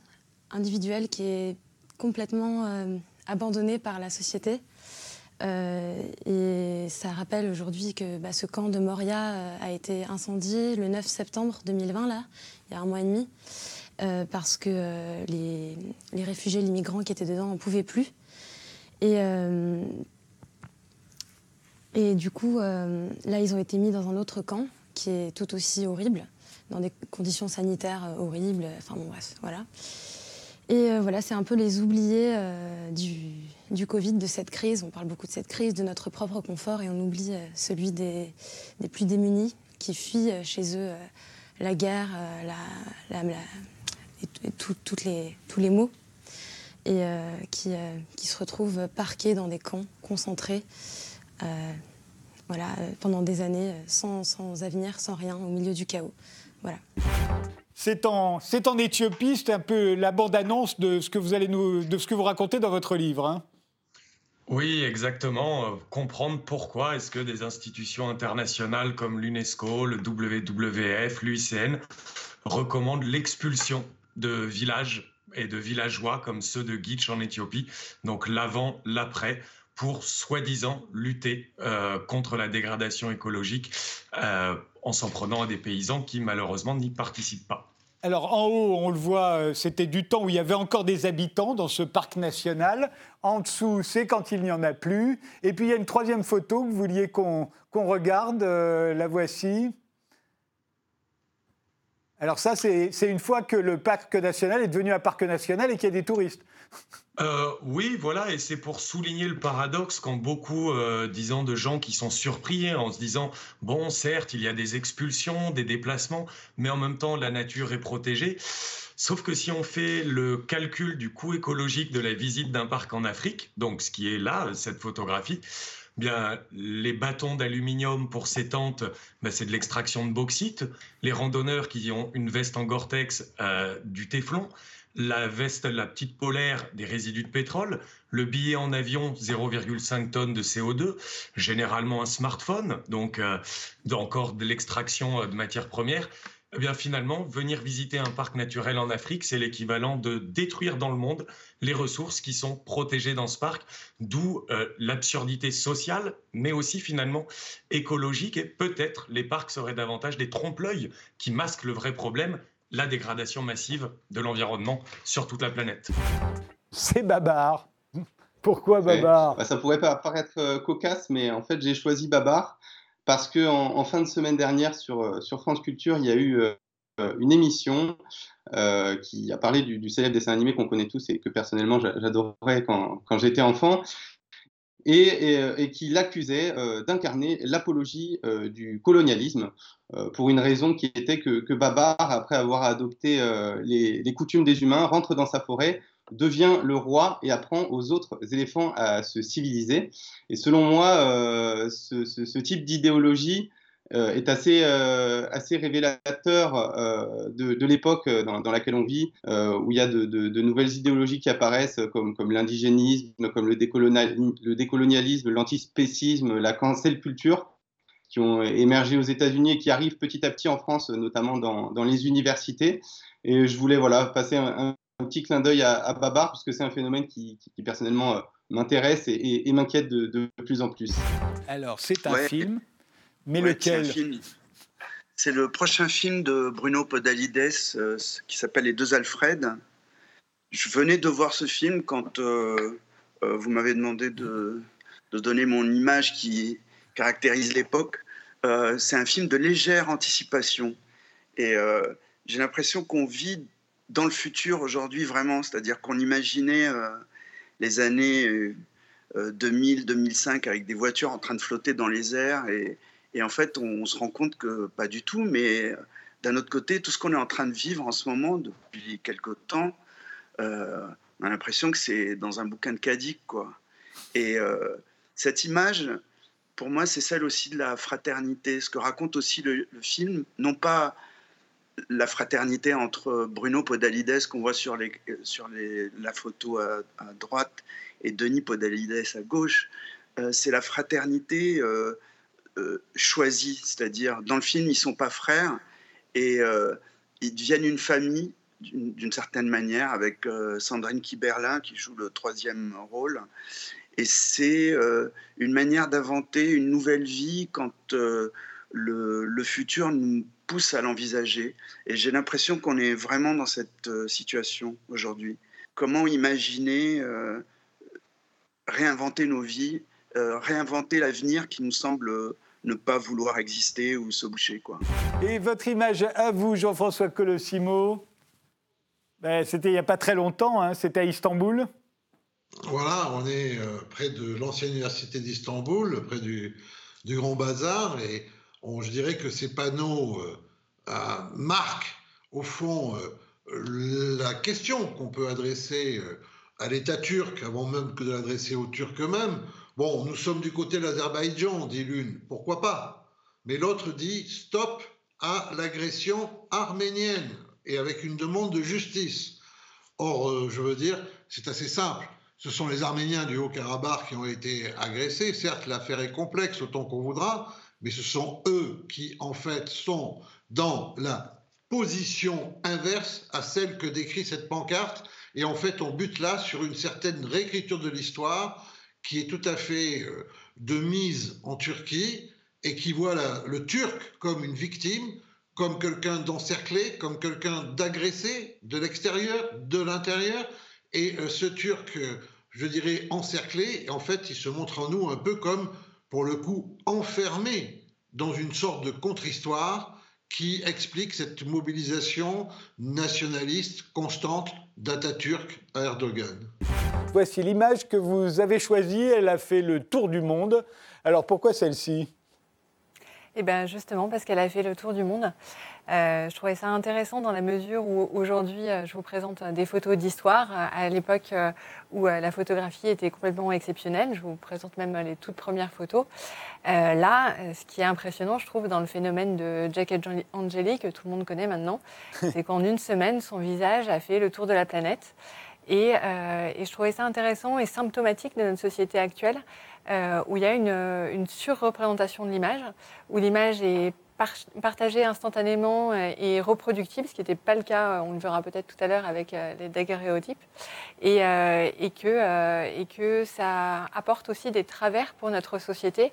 individuelle qui est complètement abandonnée par la société. Euh, et ça rappelle aujourd'hui que bah, ce camp de Moria euh, a été incendié le 9 septembre 2020, là, il y a un mois et demi, euh, parce que les, les réfugiés, les migrants qui étaient dedans n'en pouvaient plus. Et, et du coup, là, ils ont été mis dans un autre camp qui est tout aussi horrible, dans des conditions sanitaires horribles. Enfin bon, bref, voilà. Et voilà, c'est un peu les oubliés du, du Covid, de cette crise. On parle beaucoup de cette crise, de notre propre confort, et on oublie euh, celui des, plus démunis qui fuient euh, chez eux euh, la guerre, la, toutes les, tous les maux, et qui, qui se retrouvent parqués dans des camps concentrés. voilà, pendant des années, sans, sans avenir, sans rien, au milieu du chaos. Voilà. C'est en, c'est en Éthiopie, c'est un peu la bande-annonce de ce que vous allez nous, de ce que vous racontez dans votre livre. hein. Oui, exactement. Euh, comprendre pourquoi est-ce que des institutions internationales comme l'UNESCO, le WWF, l'UICN recommandent l'expulsion de villages et de villageois comme ceux de Gitch en Éthiopie, donc l'avant, l'après, pour soi-disant lutter euh, contre la dégradation écologique euh, en s'en prenant à des paysans qui malheureusement n'y participent pas. Alors en haut, on le voit, euh, c'était du temps où il y avait encore des habitants dans ce parc national. En dessous, c'est quand il n'y en a plus. Et puis il y a une troisième photo que vous vouliez qu'on regarde. la voici. Alors ça, c'est une fois que le parc national est devenu un parc national et qu'il y a des touristes. Euh, oui, voilà, et c'est pour souligner le paradoxe quand beaucoup, euh, disons, de gens qui sont surpris hein, en se disant, bon, certes, il y a des expulsions, des déplacements, mais en même temps, la nature est protégée. Sauf que si on fait le calcul du coût écologique de la visite d'un parc en Afrique, donc ce qui est là, cette photographie, bien, les bâtons d'aluminium pour ces tentes, ben, c'est de l'extraction de bauxite. Les randonneurs qui ont une veste en Gore-Tex, euh, du téflon. La veste, la petite polaire, des résidus de pétrole. Le billet en avion, 0,5 tonnes de CO2. Généralement un smartphone, donc euh, encore de l'extraction euh, de matières premières. Eh bien finalement, venir visiter un parc naturel en Afrique, c'est l'équivalent de détruire dans le monde les ressources qui sont protégées dans ce parc, d'où euh, l'absurdité sociale, mais aussi finalement écologique. Et peut-être les parcs seraient davantage des trompe-l'œil qui masquent le vrai problème, la dégradation massive de l'environnement sur toute la planète. C'est Babar. Pourquoi Babar bah, Ça pourrait pas paraître euh, cocasse, mais en fait j'ai choisi Babar parce que en, fin de semaine dernière sur, euh, sur France Culture, il y a eu euh, une émission euh, qui a parlé du, célèbre dessin animé qu'on connaît tous et que personnellement j'adorais quand, quand j'étais enfant, et, et, qui l'accusait d'incarner l'apologie du colonialisme pour une raison qui était que, Babar, après avoir adopté les, coutumes des humains, rentre dans sa forêt devient le roi et apprend aux autres éléphants à se civiliser. Et selon moi, euh, ce, type d'idéologie euh, est assez, euh, assez révélateur de, l'époque dans, laquelle on vit, où il y a de, nouvelles idéologies qui apparaissent, comme, comme l'indigénisme, comme le, le décolonialisme, l'antispécisme, la cancel culture qui ont émergé aux États-Unis et qui arrivent petit à petit en France, notamment dans, dans les universités. Et je voulais voilà, passer un, un petit clin d'œil à, Babar, parce que c'est un phénomène qui, personnellement euh, m'intéresse et, m'inquiète de, plus en plus. Alors, c'est un film, mais lequel C'est le prochain film de Bruno Podalides euh, qui s'appelle Les deux Alfred. Je venais de voir ce film quand euh, vous m'avez demandé de, de, donner mon image qui caractérise l'époque. c'est un film de légère anticipation. Et j'ai l'impression qu'on vit dans le futur aujourd'hui vraiment, c'est-à-dire qu'on imaginait euh, les années 2000, euh, 2005 avec des voitures en train de flotter dans les airs et, en fait on, se rend compte que pas du tout, mais euh, d'un autre côté, tout ce qu'on est en train de vivre en ce moment depuis quelque temps, on a l'impression que c'est dans un bouquin de Kadik, quoi. Et cette image, pour moi, c'est celle aussi de la fraternité, ce que raconte aussi le film, non pas la fraternité entre Bruno Podalides qu'on voit sur, les, sur les, la photo à, droite et Denis Podalides à gauche, euh, c'est la fraternité euh, euh, choisie, c'est-à-dire dans le film ils sont pas frères et ils deviennent une famille d'une certaine manière avec Sandrine Kiberlin qui joue le troisième rôle. Et c'est une manière d'inventer une nouvelle vie quand le, futur nous pousse à l'envisager. Et j'ai l'impression qu'on est vraiment dans cette euh, situation aujourd'hui. Comment imaginer euh, réinventer nos vies, euh, réinventer l'avenir qui nous semble ne pas vouloir exister ou se boucher. Quoi. Et votre image à vous, Jean-François Colossimo ben, C'était il n'y a pas très longtemps, hein, c'était à Istanbul. Voilà, on est près de l'ancienne université d'Istanbul, près du, du Grand Bazar, et je dirais que ces panneaux euh, marquent au fond euh, la question qu'on peut adresser euh, à l'État turc, avant même que de l'adresser aux Turcs eux-mêmes. Bon, nous sommes du côté de l'Azerbaïdjan, dit l'une, pourquoi pas? Mais l'autre dit stop à l'agression arménienne et avec une demande de justice. Or, je veux dire, c'est assez simple. ce sont les Arméniens du Haut-Karabakh qui ont été agressés. Certes, l'affaire est complexe autant qu'on voudra, mais ce sont eux qui, en fait, sont dans la position inverse à celle que décrit cette pancarte. Et en fait, on bute là sur une certaine réécriture de l'histoire qui est tout à fait euh, de mise en Turquie et qui voit le Turc comme une victime, comme quelqu'un d'encerclé, comme quelqu'un d'agressé de l'extérieur, de l'intérieur. Et euh, ce Turc, euh, je dirais, encerclé, en fait, il se montre en nous un peu comme, pour le coup, enfermé dans une sorte de contre-histoire qui explique cette mobilisation nationaliste constante d'Atatürk à Erdogan. Voici l'image que vous avez choisie. Elle a fait le tour du monde. Alors pourquoi celle-ci? Eh bien justement parce qu'elle a fait le tour du monde. Euh, je trouvais ça intéressant dans la mesure où aujourd'hui euh, je vous présente des photos d'histoire euh, à l'époque où la photographie était complètement exceptionnelle. Je vous présente même les toutes premières photos. là, ce qui est impressionnant, je trouve, dans le phénomène de Jack Angeli, que tout le monde connaît maintenant, [laughs] c'est qu'en une semaine, son visage a fait le tour de la planète. Et, et, je trouvais ça intéressant et symptomatique de notre société actuelle, euh, où il y a une, une surreprésentation de l'image, où l'image est partagée instantanément et reproductible, ce qui n'était pas le cas, on le verra peut-être tout à l'heure avec euh, les daguerréotypes, et, euh, et, que, et que ça apporte aussi des travers pour notre société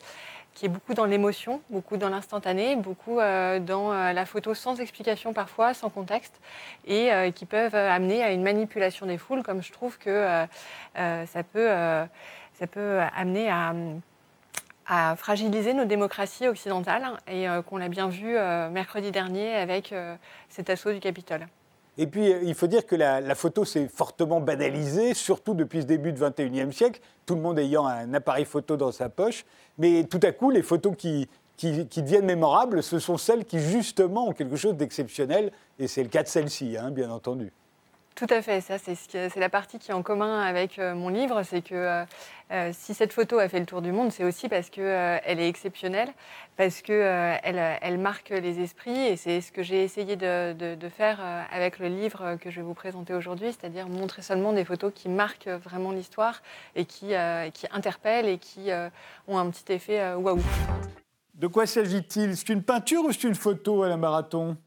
qui est beaucoup dans l'émotion, beaucoup dans l'instantané, beaucoup dans la photo sans explication parfois, sans contexte, et qui peuvent amener à une manipulation des foules, comme je trouve que ça peut amener à, fragiliser nos démocraties occidentales et euh, qu'on l'a bien vu euh, mercredi dernier avec euh, cet assaut du Capitole. Et puis, il faut dire que la, photo s'est fortement banalisée, surtout depuis ce début du 21e siècle, tout le monde ayant un appareil photo dans sa poche. Mais tout à coup, les photos qui, qui, deviennent mémorables, ce sont celles qui, justement, ont quelque chose d'exceptionnel. Et c'est le cas de celle-ci, hein, bien entendu. Tout à fait, ça c'est la partie qui est en commun avec euh, mon livre, c'est que euh, euh, si cette photo a fait le tour du monde, c'est aussi parce qu'elle elle est exceptionnelle, parce qu'elle elle marque les esprits, et c'est ce que j'ai essayé de, faire avec le livre que je vais vous présenter aujourd'hui, c'est-à-dire montrer seulement des photos qui marquent vraiment l'histoire et qui, qui interpellent et qui ont un petit effet waouh. De quoi s'agit-il? C'est une peinture ou c'est une photo à la marathon?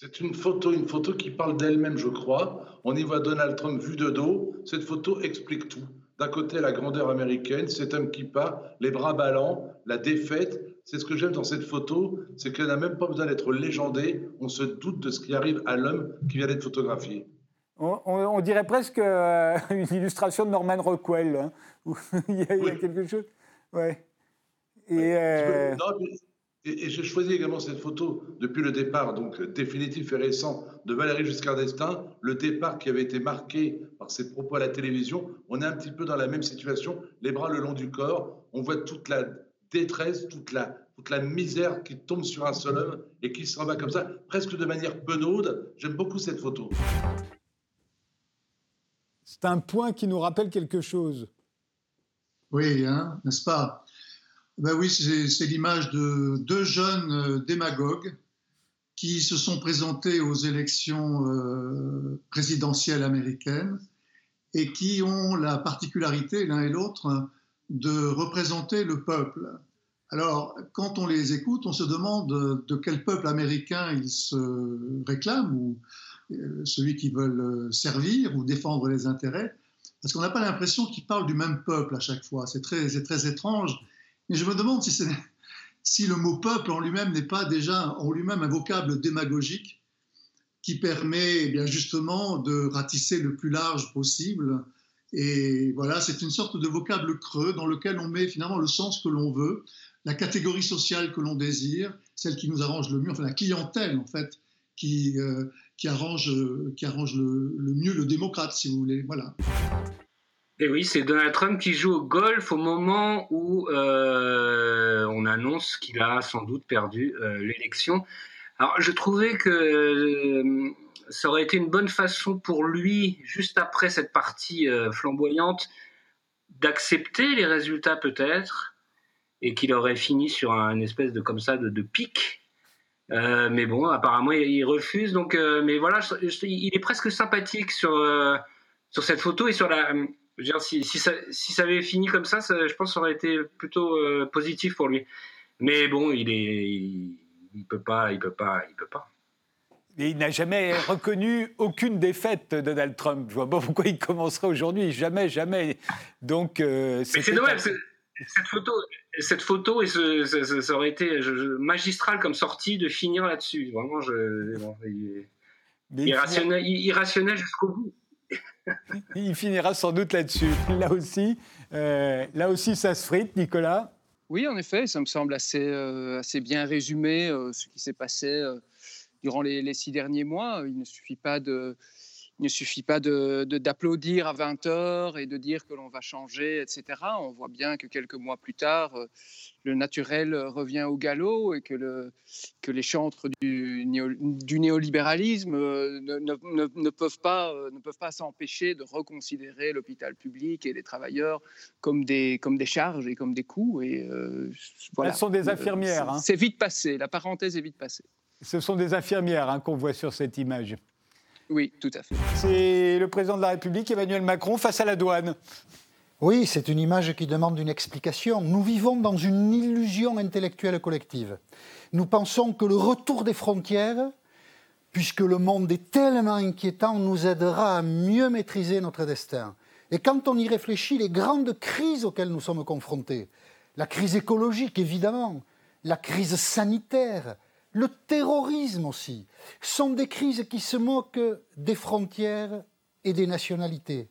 C'est une photo, une photo qui parle d'elle-même, je crois. On y voit Donald Trump vu de dos. Cette photo explique tout. D'un côté, la grandeur américaine, cet homme qui part, les bras ballants, la défaite. C'est ce que j'aime dans cette photo, c'est qu'elle n'a même pas besoin d'être légendée. On se doute de ce qui arrive à l'homme qui vient d'être photographié. On, dirait presque euh, [laughs] une illustration de Norman Rockwell. Hein, [laughs] il, y a, quelque chose. Ouais. Et, euh, et, j'ai choisi également cette photo depuis le départ, donc définitif et récent, de Valérie Giscard d'Estaing, le départ qui avait été marqué par ses propos à la télévision. On est un petit peu dans la même situation, les bras le long du corps. On voit toute la détresse, toute la, toute la misère qui tombe sur un seul homme et qui s'en va comme ça, presque de manière penaude. J'aime beaucoup cette photo. C'est un point qui nous rappelle quelque chose. Oui, hein, n'est-ce pas? Ben oui, c'est l'image de deux jeunes euh, démagogues qui se sont présentés aux élections euh, présidentielles américaines et qui ont la particularité, l'un et l'autre, de représenter le peuple. Alors, quand on les écoute, on se demande de quel peuple américain ils se réclament, ou euh, celui qui veulent servir ou défendre les intérêts, parce qu'on n'a pas l'impression qu'ils parlent du même peuple à chaque fois. C'est très, très étrange. Mais je me demande si, le mot peuple en lui-même n'est pas déjà en lui-même un vocable démagogique qui permet eh justement de ratisser le plus large possible. Et voilà, c'est une sorte de vocable creux dans lequel on met finalement le sens que l'on veut, la catégorie sociale que l'on désire, celle qui nous arrange le mieux, enfin la clientèle en fait, qui, euh, qui arrange le, le mieux le démocrate, si vous voulez. Voilà. Et oui, c'est Donald Trump qui joue au golf au moment où euh, on annonce qu'il a sans doute perdu euh, l'élection. Alors, je trouvais que euh, ça aurait été une bonne façon pour lui, juste après cette partie flamboyante, d'accepter les résultats peut-être, et qu'il aurait fini sur un espèce de comme ça de, de pic. mais bon, apparemment, il, refuse. Donc, mais voilà, il est presque sympathique sur sur cette photo et sur la Je veux dire, si, si, ça, si ça avait fini comme ça, ça, je pense que ça aurait été plutôt euh, positif pour lui. Mais bon, il est, il, il peut pas, il peut pas, il peut pas. Et il n'a jamais reconnu aucune défaite, Donald Trump. Je vois pas pourquoi il commencerait aujourd'hui. Jamais, jamais. Donc, euh, Mais c'est dommage. Cette photo, cette photo et ce- ce- ce- ça aurait été magistral comme sortie de finir là-dessus. Vraiment, je, bon, il irrationnel, irrationnel jusqu'au bout. [laughs] Il finira sans doute là-dessus. Là aussi, euh, là aussi, ça se frite, Nicolas. Oui, en effet, ça me semble assez, euh, assez bien résumé euh, ce qui s'est passé durant les, les six derniers mois. Il ne suffit pas de, il ne suffit pas de- de- d'applaudir à 20 heures et de dire que l'on va changer, etc. On voit bien que quelques mois plus tard, euh, le naturel revient au galop et que, le, que les chantres du, néo- du néolibéralisme euh, ne, ne- ne- ne peuvent pas, euh, ne peuvent pas s'empêcher de reconsidérer l'hôpital public et les travailleurs comme des, comme des charges et comme des coûts. Et, euh, voilà. Elles sont des infirmières, c'est- hein. C'est vite passé, la parenthèse est vite passée. Ce sont des infirmières hein, qu'on voit sur cette image. Oui, tout à fait. C'est le président de la République, Emmanuel Macron, face à la douane. Oui, c'est une image qui demande une explication. Nous vivons dans une illusion intellectuelle collective. Nous pensons que le retour des frontières, puisque le monde est tellement inquiétant, nous aidera à mieux maîtriser notre destin. Et quand on y réfléchit, les grandes crises auxquelles nous sommes confrontés, la crise écologique évidemment, la crise sanitaire, le terrorisme aussi, sont des crises qui se moquent des frontières et des nationalités.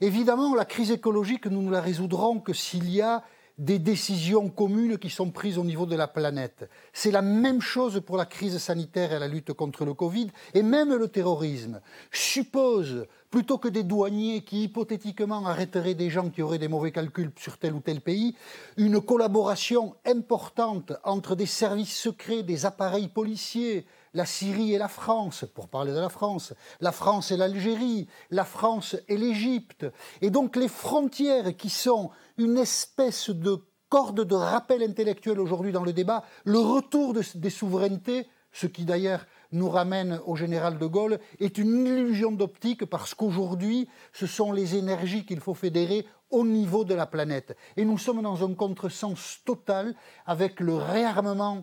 Évidemment, la crise écologique, nous ne la résoudrons que s'il y a des décisions communes qui sont prises au niveau de la planète. C'est la même chose pour la crise sanitaire et la lutte contre le Covid, et même le terrorisme suppose, plutôt que des douaniers qui hypothétiquement arrêteraient des gens qui auraient des mauvais calculs sur tel ou tel pays, une collaboration importante entre des services secrets, des appareils policiers, la Syrie et la France, pour parler de la France, la France et l'Algérie, la France et l'Égypte. Et donc les frontières qui sont une espèce de corde de rappel intellectuel aujourd'hui dans le débat, le retour de- des souverainetés, ce qui d'ailleurs nous ramène au général de Gaulle, est une illusion d'optique parce qu'aujourd'hui, ce sont les énergies qu'il faut fédérer au niveau de la planète. Et nous sommes dans un contresens total avec le réarmement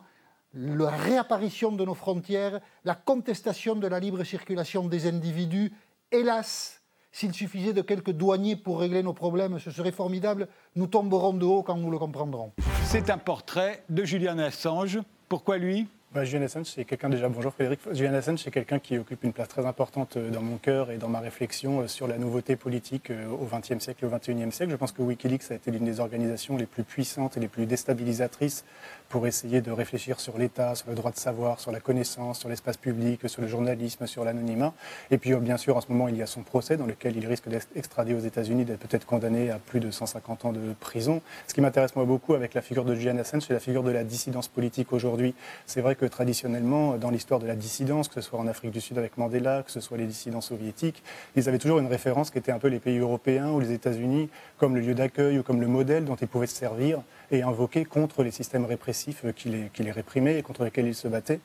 la réapparition de nos frontières, la contestation de la libre circulation des individus. Hélas, s'il suffisait de quelques douaniers pour régler nos problèmes, ce serait formidable. Nous tomberons de haut quand nous le comprendrons. C'est un portrait de Julian Assange. Pourquoi lui? Bah, Julian Assange, c'est quelqu'un déjà. Bonjour Frédéric. Julian Assange, c'est quelqu'un qui occupe une place très importante euh, dans mon cœur et dans ma réflexion euh, sur la nouveauté politique euh, au XXe siècle et au XXIe siècle. Je pense que WikiLeaks a été l'une des organisations les plus puissantes et les plus déstabilisatrices pour essayer de réfléchir sur l'État, sur le droit de savoir, sur la connaissance, sur l'espace public, sur le journalisme, sur l'anonymat. Et puis, bien sûr, en ce moment, il y a son procès dans lequel il risque d'être extradé aux États-Unis, d'être peut-être condamné à plus de 150 ans de prison. Ce qui m'intéresse moi beaucoup avec la figure de Julian Assange, c'est la figure de la dissidence politique aujourd'hui. C'est vrai que traditionnellement, dans l'histoire de la dissidence, que ce soit en Afrique du Sud avec Mandela, que ce soit les dissidents soviétiques, ils avaient toujours une référence qui était un peu les pays européens ou les États-Unis comme le lieu d'accueil ou comme le modèle dont ils pouvaient se servir et invoquer contre les systèmes répressifs qui les, qui les réprimaient et contre lesquels ils se battaient.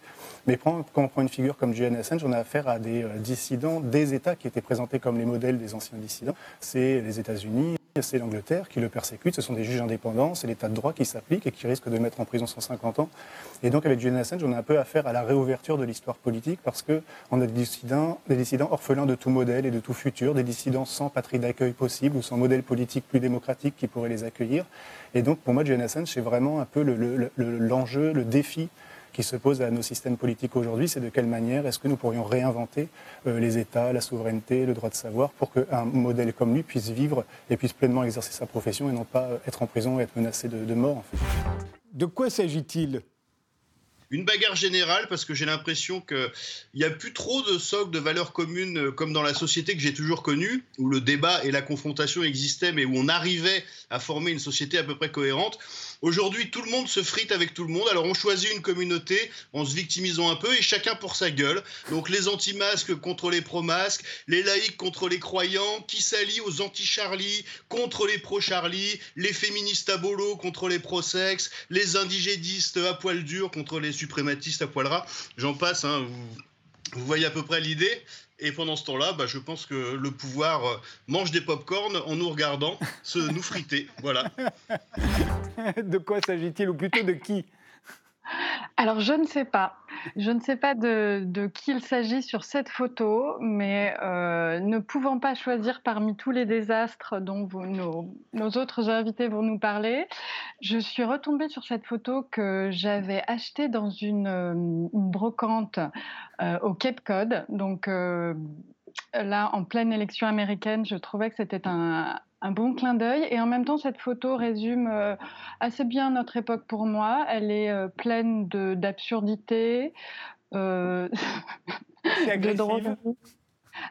Mais quand on prend une figure comme Julian Assange, on a affaire à des euh, dissidents des États qui étaient présentés comme les modèles des anciens dissidents. C'est les États-Unis, c'est l'Angleterre qui le persécute, ce sont des juges indépendants, c'est l'État de droit qui s'applique et qui risque de mettre en prison 150 ans. Et donc avec Julian Assange, on a un peu affaire à la réouverture de l'histoire politique parce qu'on a des dissidents, des dissidents orphelins de tout modèle et de tout futur, des dissidents sans patrie d'accueil possible ou sans modèle politique plus démocratique qui pourrait les accueillir. Et donc pour moi, Julian Assange, c'est vraiment un peu le- le- le- l'enjeu, le, défi qui se pose à nos systèmes politiques aujourd'hui, c'est de quelle manière est-ce que nous pourrions réinventer euh, les États, la souveraineté, le droit de savoir, pour qu'un modèle comme lui puisse vivre et puisse pleinement exercer sa profession et non pas euh, être en prison et être menacé de, de mort. En fait. De quoi s'agit-il? Une bagarre générale parce que j'ai l'impression qu'il n'y a plus trop de socle de valeurs communes euh, comme dans la société que j'ai toujours connue, où le débat et la confrontation existaient, mais où on arrivait à former une société à peu près cohérente. Aujourd'hui, tout le monde se frite avec tout le monde. Alors, on choisit une communauté en se victimisant un peu et chacun pour sa gueule. Donc, les anti-masques contre les pro-masques, les laïcs contre les croyants, qui s'allient aux anti-Charlie contre les pro-Charlie, les féministes à bolo contre les pro-sexe, les indigénistes à poil dur contre les suprématistes à poil ras. J'en passe, hein. Vous voyez à peu près l'idée. Et pendant ce temps-là, bah, je pense que le pouvoir euh, mange des pop-corn en nous regardant se nous friter. Voilà. [laughs] de quoi s'agit-il ou plutôt de qui? Alors, je ne sais pas. Je ne sais pas de, qui il s'agit sur cette photo, mais euh, ne pouvant pas choisir parmi tous les désastres dont nos, autres invités vont nous parler, je suis retombée sur cette photo que j'avais achetée dans une, euh, brocante euh, au Cape Cod. Donc, là, en pleine élection américaine, je trouvais que c'était un, un bon clin d'œil. Et en même temps, cette photo résume euh, assez bien notre époque pour moi. Elle est euh, pleine d'absurdité, euh, de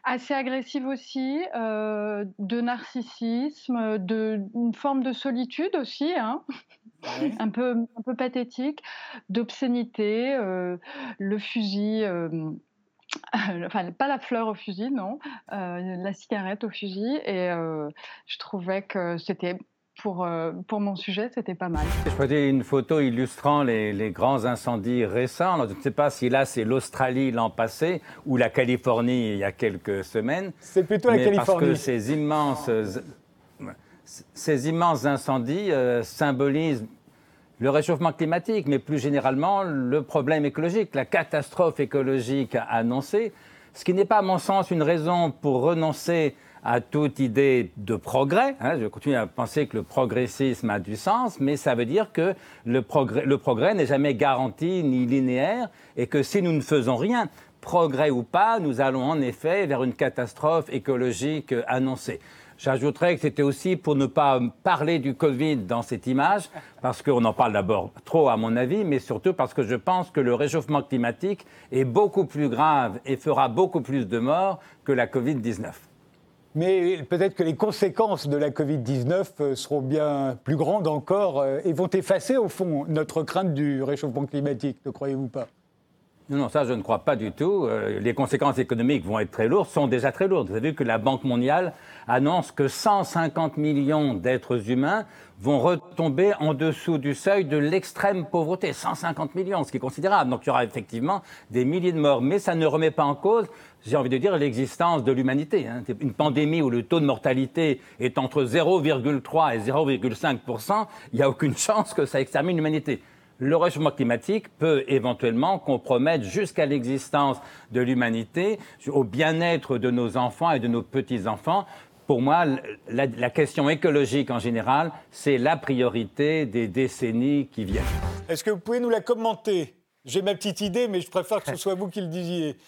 assez agressive aussi, de narcissisme, d'une forme de solitude aussi, hein. un, peu, un peu pathétique, d'obscénité, le fusil enfin pas la fleur au fusil, non, euh, la cigarette au fusil. Et euh, je trouvais que c'était pour, euh, pour mon sujet, c'était pas mal. Je prenais une photo illustrant les, les, grands incendies récents. je ne sais pas si là c'est l'Australie l'an passé ou la Californie il y a quelques semaines. C'est plutôt la Californie. Parce que ces immenses, ces immenses incendies symbolisent le réchauffement climatique, mais plus généralement le problème écologique, la catastrophe écologique annoncée, ce qui n'est pas, à mon sens, une raison pour renoncer à toute idée de progrès. Hein. je continue à penser que le progressisme a du sens, mais ça veut dire que le progrès, le progrès n'est jamais garanti ni linéaire et que si nous ne faisons rien, progrès ou pas, nous allons en effet vers une catastrophe écologique annoncée. J'ajouterais que c'était aussi pour ne pas parler du Covid dans cette image, parce qu'on en parle d'abord trop à mon avis, mais surtout parce que je pense que le réchauffement climatique est beaucoup plus grave et fera beaucoup plus de morts que la Covid-19. Mais peut-être que les conséquences de la Covid-19 euh, seront bien plus grandes encore euh, et vont effacer au fond notre crainte du réchauffement climatique, ne croyez-vous pas? Non, ça, je ne crois pas du tout. Euh, les conséquences économiques vont être très lourdes, sont déjà très lourdes. Vous avez vu que la Banque mondiale annonce que 150 millions d'êtres humains vont retomber en dessous du seuil de l'extrême pauvreté. 150 millions, ce qui est considérable. Donc il y aura effectivement des milliers de morts. Mais ça ne remet pas en cause, j'ai envie de dire, l'existence de l'humanité. Hein. Une pandémie où le taux de mortalité est entre 0,3 et 0,5 il n'y a aucune chance que ça extermine l'humanité le réchauffement climatique peut éventuellement compromettre jusqu'à l'existence de l'humanité, au bien-être de nos enfants et de nos petits-enfants. Pour moi, la, question écologique en général, c'est la priorité des décennies qui viennent. Est-ce que vous pouvez nous la commenter? J'ai ma petite idée, mais je préfère que ce soit vous qui le disiez. [laughs]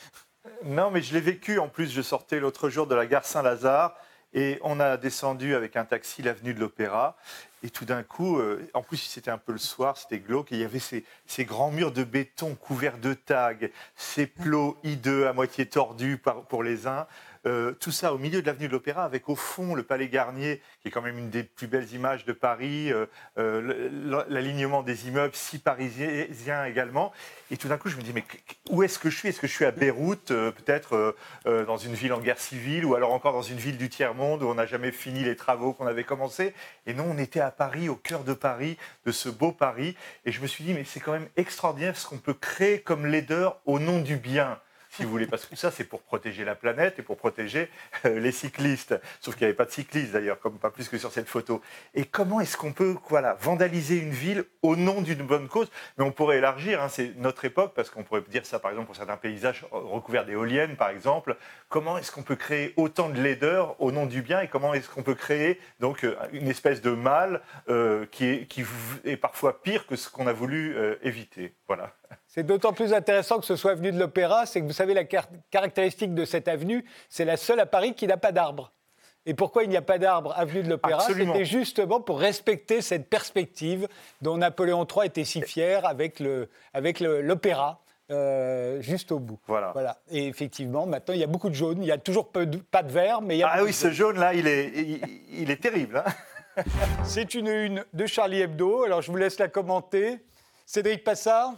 Non, mais je l'ai vécu. En plus, je sortais l'autre jour de la gare Saint-Lazare et on a descendu avec un taxi l'avenue de l'Opéra. Et tout d'un coup, euh, en plus c'était un peu le soir, c'était glauque, il y avait ces, grands murs de béton couverts de tags, ces plots hideux à moitié tordus pour les uns, euh, tout ça au milieu de l'avenue de l'Opéra, avec au fond le Palais Garnier, qui est quand même une des plus belles images de Paris, euh, euh, l'alignement des immeubles, si parisiens également. Et tout d'un coup, je me dis, mais où est-ce que je suis? Est-ce que je suis à Beyrouth, peut-être dans une ville en guerre civile, ou alors encore dans une ville du tiers-monde où on n'a jamais fini les travaux qu'on avait commencés? Et non, on était à Paris, au cœur de Paris, de ce beau Paris. Et je me suis dit, mais c'est quand même extraordinaire ce qu'on peut créer comme laideur au nom du bien si vous voulez, parce que ça, c'est pour protéger la planète et pour protéger euh, les cyclistes. Sauf qu'il n'y avait pas de cyclistes, d'ailleurs, comme pas plus que sur cette photo. Et comment est-ce qu'on peut voilà, vandaliser une ville au nom d'une bonne cause? Mais on pourrait élargir, hein, c'est notre époque, parce qu'on pourrait dire ça, par exemple, pour certains paysages recouverts d'éoliennes, par exemple. Comment est-ce qu'on peut créer autant de laideurs au nom du bien et comment est-ce qu'on peut créer donc euh, une espèce de mal euh, qui, est, qui est parfois pire que ce qu'on a voulu éviter? Voilà. C'est d'autant plus intéressant que ce soit avenue de l'Opéra, c'est que vous savez, la caractéristique de cette avenue, c'est la seule à Paris qui n'a pas d'arbre. Et pourquoi il n'y a pas d'arbre avenue de l'Opéra? C'était justement pour respecter cette perspective dont Napoléon III était si fier avec l'opéra. Euh, juste au bout. Voilà. voilà. Et effectivement, maintenant, il y a beaucoup de jaune. Il y a toujours peu pas de vert, mais il y a Ah oui, ce jaune-là, il est, il, est terrible. Hein. [laughs] C'est une une de Charlie Hebdo. Alors, je vous laisse la commenter. Cédric Passard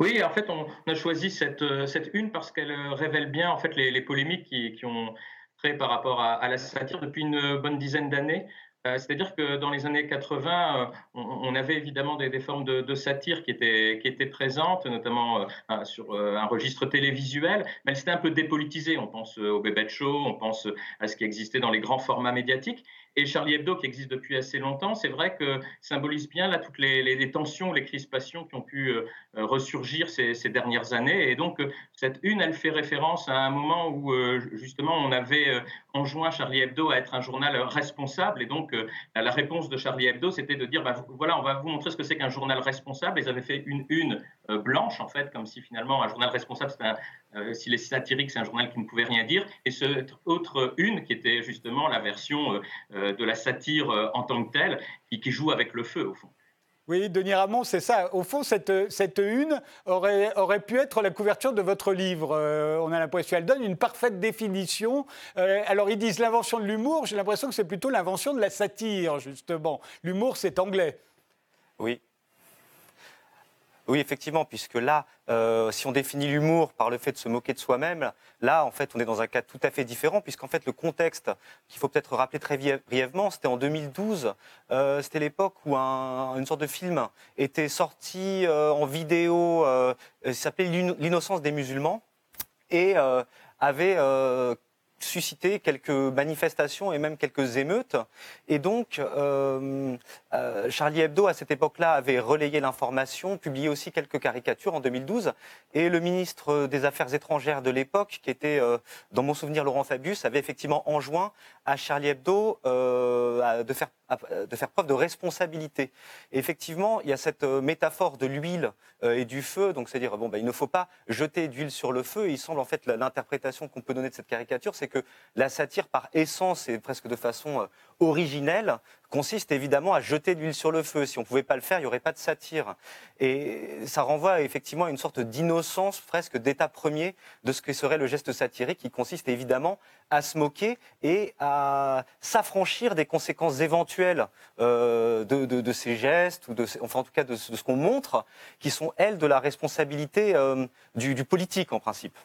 oui, en fait, on a choisi cette, euh, cette une parce qu'elle euh, révèle bien en fait, les, polémiques qui, qui, ont créé par rapport à, la satire depuis une bonne dizaine d'années. Euh, c'est-à-dire que dans les années 80, euh, on, avait évidemment des, formes de, satire qui étaient, qui étaient présentes, notamment sur un registre télévisuel, mais elles étaient un peu dépolitisées. On pense au Bébé Show, on pense à ce qui existait dans les grands formats médiatiques. Et Charlie Hebdo, qui existe depuis assez longtemps, c'est vrai que symbolise bien là toutes les, tensions, les crispations qui ont pu ressurgir ces, dernières années. Et donc, cette une, elle fait référence à un moment où, justement, on avait enjoint Charlie Hebdo à être un journal responsable. Et donc, la réponse de Charlie Hebdo, c'était de dire, bah, voilà, on va vous montrer ce que c'est qu'un journal responsable. Ils avaient fait une une blanche, en fait, comme si finalement un journal responsable, un, euh, s'il est satirique, c'est un journal qui ne pouvait rien dire. Et cette autre une, qui était justement la version euh, euh, de la satire en tant que telle, qui, qui joue avec le feu, au fond. Oui, Denis Ramon, c'est ça. Au fond, cette, cette une aurait, aurait, pu être la couverture de votre livre. on a l'impression qu'elle donne une parfaite définition. alors, ils disent l'invention de l'humour. J'ai l'impression que c'est plutôt l'invention de la satire, justement. L'humour, c'est anglais. Oui, oui, effectivement, puisque là, euh, si on définit l'humour par le fait de se moquer de soi-même, là, en fait, on est dans un cas tout à fait différent, puisqu'en fait, le contexte qu'il faut peut-être rappeler très brièvement, c'était en 2012. Euh, c'était l'époque où une sorte de film était sorti euh, en vidéo, il s'appelait L'innocence des musulmans, et avait suscité quelques manifestations et même quelques émeutes. Et donc, euh, euh, Charlie Hebdo, à cette époque-là, avait relayé l'information, publié aussi quelques caricatures en 2012. Et le ministre des Affaires étrangères de l'époque, qui était, euh, dans mon souvenir, Laurent Fabius, avait effectivement enjoint à Charlie Hebdo de faire de faire preuve de responsabilité. Et effectivement, il y a cette métaphore de l'huile et du feu, donc c'est-à-dire bon, ben, il ne faut pas jeter d'huile sur le feu. Il semble en fait l'interprétation qu'on peut donner de cette caricature, c'est que la satire, par essence et presque de façon euh, originelle, consiste évidemment à jeter de l'huile sur le feu. Si on ne pouvait pas le faire, il n'y aurait pas de satire. Et ça renvoie effectivement à une sorte d'innocence, presque d'état premier, de ce que serait le geste satirique, qui consiste évidemment à se moquer et à s'affranchir des conséquences éventuelles euh, de, ces gestes, ou enfin en tout cas de, ce qu'on montre, qui sont, elles, de la responsabilité euh, du politique en principe.